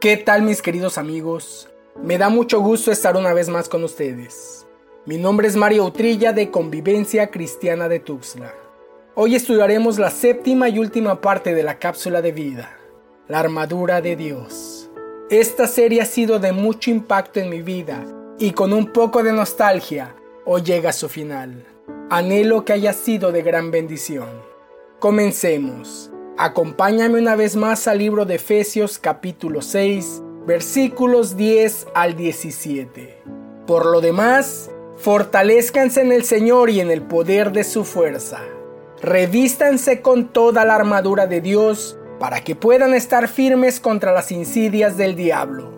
¿Qué tal mis queridos amigos? Me da mucho gusto estar una vez más con ustedes. Mi nombre es Mario Utrilla de Convivencia Cristiana de Tuxtla. Hoy estudiaremos la séptima y última parte de la cápsula de vida, la armadura de Dios. Esta serie ha sido de mucho impacto en mi vida y con un poco de nostalgia hoy llega a su final. Anhelo que haya sido de gran bendición. Comencemos. Acompáñame una vez más al libro de Efesios capítulo 6, versículos 10 al 17. Por lo demás, fortalezcanse en el Señor y en el poder de su fuerza. Revístanse con toda la armadura de Dios para que puedan estar firmes contra las insidias del diablo.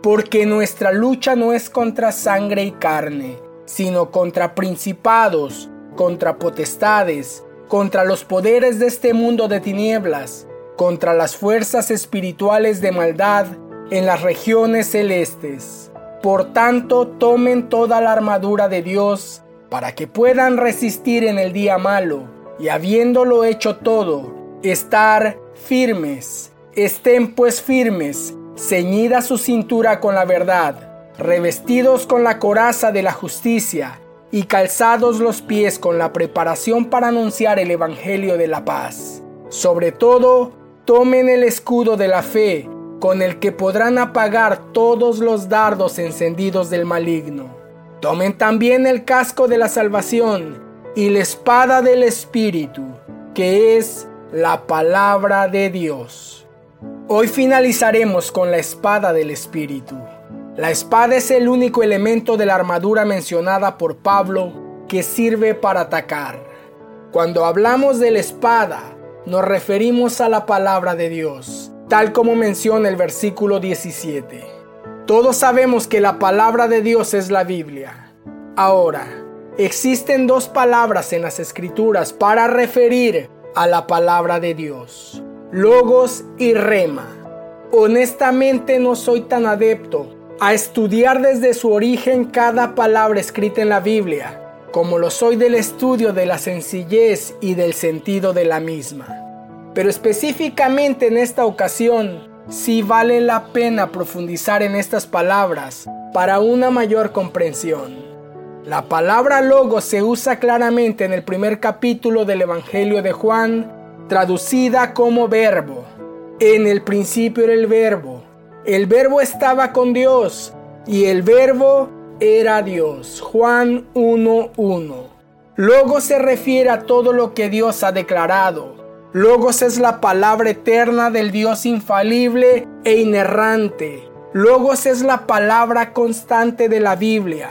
Porque nuestra lucha no es contra sangre y carne, sino contra principados, contra potestades, contra los poderes de este mundo de tinieblas, contra las fuerzas espirituales de maldad en las regiones celestes. Por tanto, tomen toda la armadura de Dios para que puedan resistir en el día malo y habiéndolo hecho todo, estar firmes. Estén pues firmes, ceñida su cintura con la verdad, revestidos con la coraza de la justicia y calzados los pies con la preparación para anunciar el Evangelio de la paz. Sobre todo, tomen el escudo de la fe, con el que podrán apagar todos los dardos encendidos del maligno. Tomen también el casco de la salvación y la espada del Espíritu, que es la palabra de Dios. Hoy finalizaremos con la espada del Espíritu. La espada es el único elemento de la armadura mencionada por Pablo que sirve para atacar. Cuando hablamos de la espada, nos referimos a la palabra de Dios, tal como menciona el versículo 17. Todos sabemos que la palabra de Dios es la Biblia. Ahora, existen dos palabras en las escrituras para referir a la palabra de Dios, logos y rema. Honestamente no soy tan adepto a estudiar desde su origen cada palabra escrita en la Biblia, como lo soy del estudio de la sencillez y del sentido de la misma. Pero específicamente en esta ocasión, sí vale la pena profundizar en estas palabras para una mayor comprensión. La palabra logo se usa claramente en el primer capítulo del Evangelio de Juan, traducida como verbo. En el principio era el verbo el verbo estaba con Dios y el verbo era Dios. Juan 1.1. Logos se refiere a todo lo que Dios ha declarado. Logos es la palabra eterna del Dios infalible e inerrante. Logos es la palabra constante de la Biblia.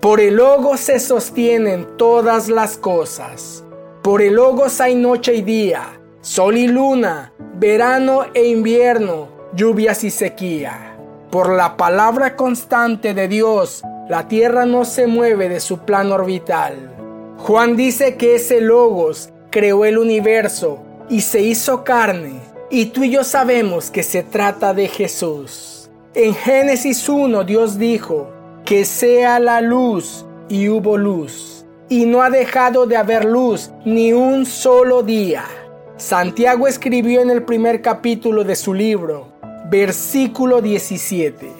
Por el Logos se sostienen todas las cosas. Por el Logos hay noche y día, sol y luna, verano e invierno, lluvias y sequía. Por la palabra constante de Dios, la tierra no se mueve de su plano orbital. Juan dice que ese Logos creó el universo y se hizo carne, y tú y yo sabemos que se trata de Jesús. En Génesis 1 Dios dijo, que sea la luz, y hubo luz, y no ha dejado de haber luz ni un solo día. Santiago escribió en el primer capítulo de su libro, versículo 17.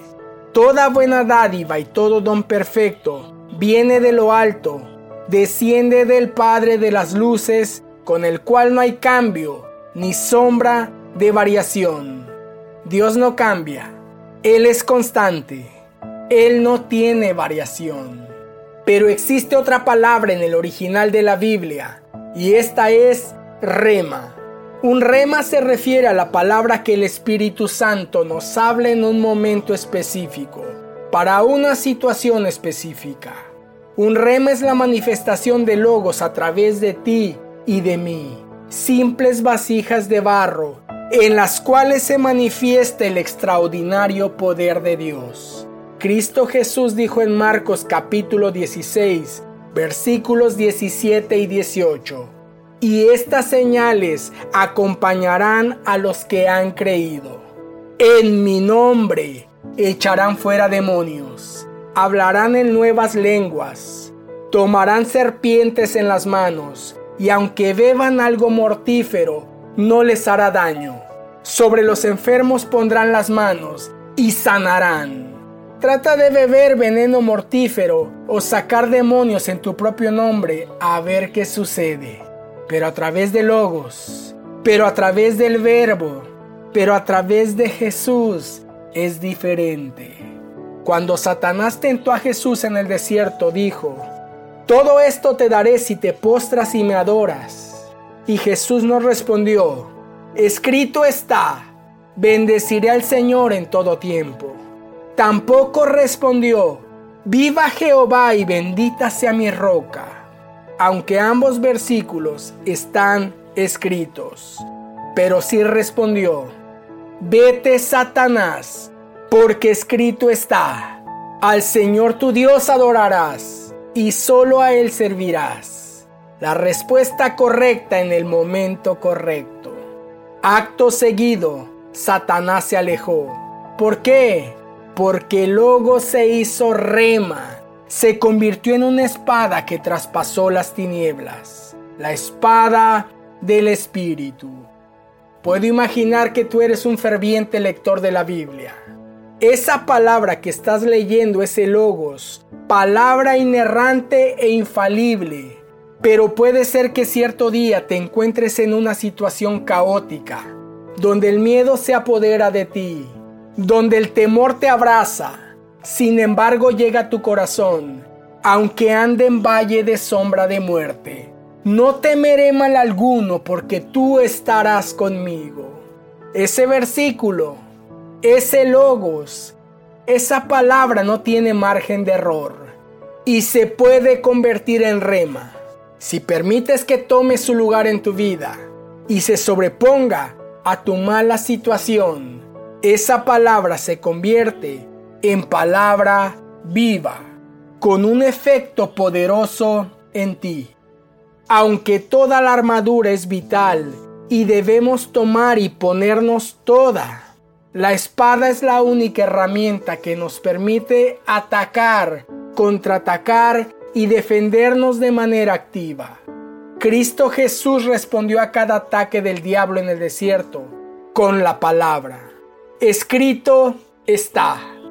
Toda buena dádiva y todo don perfecto viene de lo alto, desciende del Padre de las luces, con el cual no hay cambio ni sombra de variación. Dios no cambia, Él es constante, Él no tiene variación. Pero existe otra palabra en el original de la Biblia, y esta es rema un rema se refiere a la palabra que el Espíritu Santo nos habla en un momento específico, para una situación específica. Un rema es la manifestación de logos a través de ti y de mí, simples vasijas de barro, en las cuales se manifiesta el extraordinario poder de Dios. Cristo Jesús dijo en Marcos capítulo 16, versículos 17 y 18 y estas señales acompañarán a los que han creído. En mi nombre echarán fuera demonios, hablarán en nuevas lenguas, tomarán serpientes en las manos, y aunque beban algo mortífero, no les hará daño. Sobre los enfermos pondrán las manos, y sanarán. Trata de beber veneno mortífero o sacar demonios en tu propio nombre a ver qué sucede. Pero a través de Logos, pero a través del Verbo, pero a través de Jesús es diferente. Cuando Satanás tentó a Jesús en el desierto, dijo, Todo esto te daré si te postras y me adoras. Y Jesús nos respondió, Escrito está, bendeciré al Señor en todo tiempo. Tampoco respondió, Viva Jehová y bendita sea mi roca, aunque ambos versículos están escritos. Pero sí respondió, Vete Satanás, porque escrito está, al Señor tu Dios adorarás y solo a Él servirás. La respuesta correcta en el momento correcto. Acto seguido, Satanás se alejó. ¿Por qué? porque el logo se hizo rema, se convirtió en una espada que traspasó las tinieblas, la espada del Espíritu. Puedo imaginar que tú eres un ferviente lector de la Biblia. Esa palabra que estás leyendo es el logos, palabra inerrante e infalible. Pero puede ser que cierto día te encuentres en una situación caótica, donde el miedo se apodera de ti, donde el temor te abraza, sin embargo llega a tu corazón, aunque ande en valle de sombra de muerte. No temeré mal alguno porque tú estarás conmigo. Ese versículo, ese logos, esa palabra no tiene margen de error y se puede convertir en rema si permites que tome su lugar en tu vida y se sobreponga a tu mala situación esa palabra se convierte en palabra viva, con un efecto poderoso en ti. Aunque toda la armadura es vital y debemos tomar y ponernos toda, la espada es la única herramienta que nos permite atacar, contraatacar y defendernos de manera activa. Cristo Jesús respondió a cada ataque del diablo en el desierto con la palabra escrito está.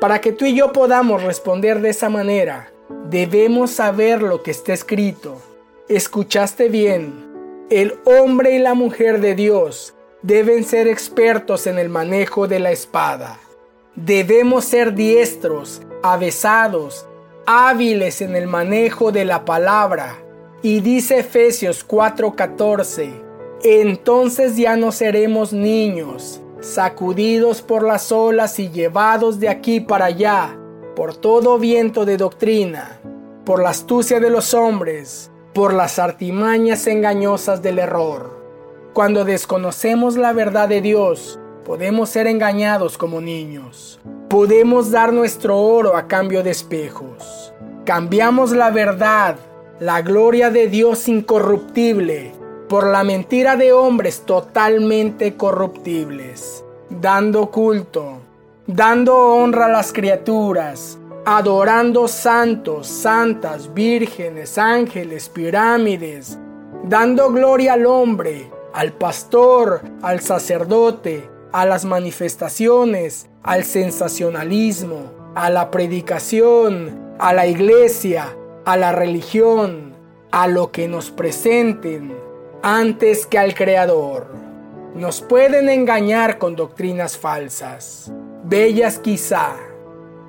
Para que tú y yo podamos responder de esa manera, debemos saber lo que está escrito. ¿Escuchaste bien? El hombre y la mujer de Dios deben ser expertos en el manejo de la espada. Debemos ser diestros, avesados, hábiles en el manejo de la palabra. Y dice Efesios 4:14, entonces ya no seremos niños sacudidos por las olas y llevados de aquí para allá, por todo viento de doctrina, por la astucia de los hombres, por las artimañas engañosas del error. Cuando desconocemos la verdad de Dios, podemos ser engañados como niños. Podemos dar nuestro oro a cambio de espejos. Cambiamos la verdad, la gloria de Dios incorruptible, por la mentira de hombres totalmente corruptibles, dando culto, dando honra a las criaturas, adorando santos, santas, vírgenes, ángeles, pirámides, dando gloria al hombre, al pastor, al sacerdote, a las manifestaciones, al sensacionalismo, a la predicación, a la iglesia, a la religión, a lo que nos presenten, antes que al Creador. Nos pueden engañar con doctrinas falsas, bellas quizá,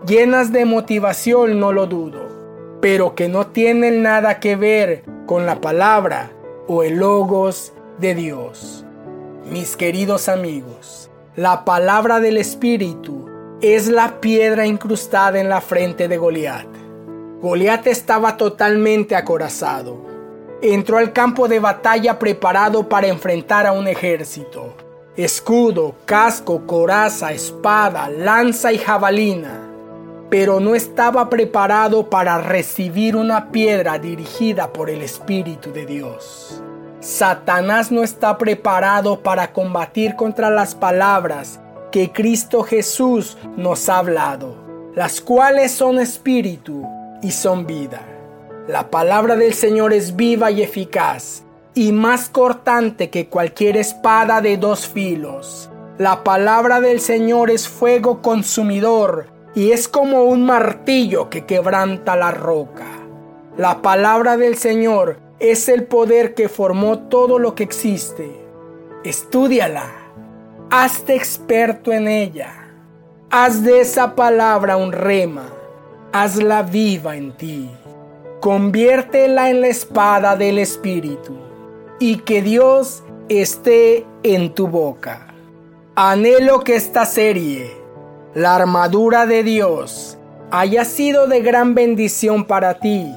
llenas de motivación no lo dudo, pero que no tienen nada que ver con la palabra o el logos de Dios. Mis queridos amigos, la palabra del Espíritu es la piedra incrustada en la frente de Goliat. Goliat estaba totalmente acorazado entró al campo de batalla preparado para enfrentar a un ejército. Escudo, casco, coraza, espada, lanza y jabalina. Pero no estaba preparado para recibir una piedra dirigida por el Espíritu de Dios. Satanás no está preparado para combatir contra las palabras que Cristo Jesús nos ha hablado, las cuales son espíritu y son vida. La palabra del Señor es viva y eficaz, y más cortante que cualquier espada de dos filos. La palabra del Señor es fuego consumidor y es como un martillo que quebranta la roca. La palabra del Señor es el poder que formó todo lo que existe. Estúdiala, hazte experto en ella. Haz de esa palabra un rema, hazla viva en ti. Conviértela en la espada del Espíritu y que Dios esté en tu boca. Anhelo que esta serie, la armadura de Dios, haya sido de gran bendición para ti,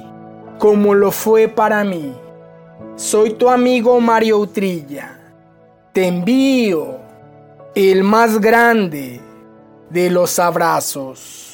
como lo fue para mí. Soy tu amigo Mario Utrilla. Te envío el más grande de los abrazos.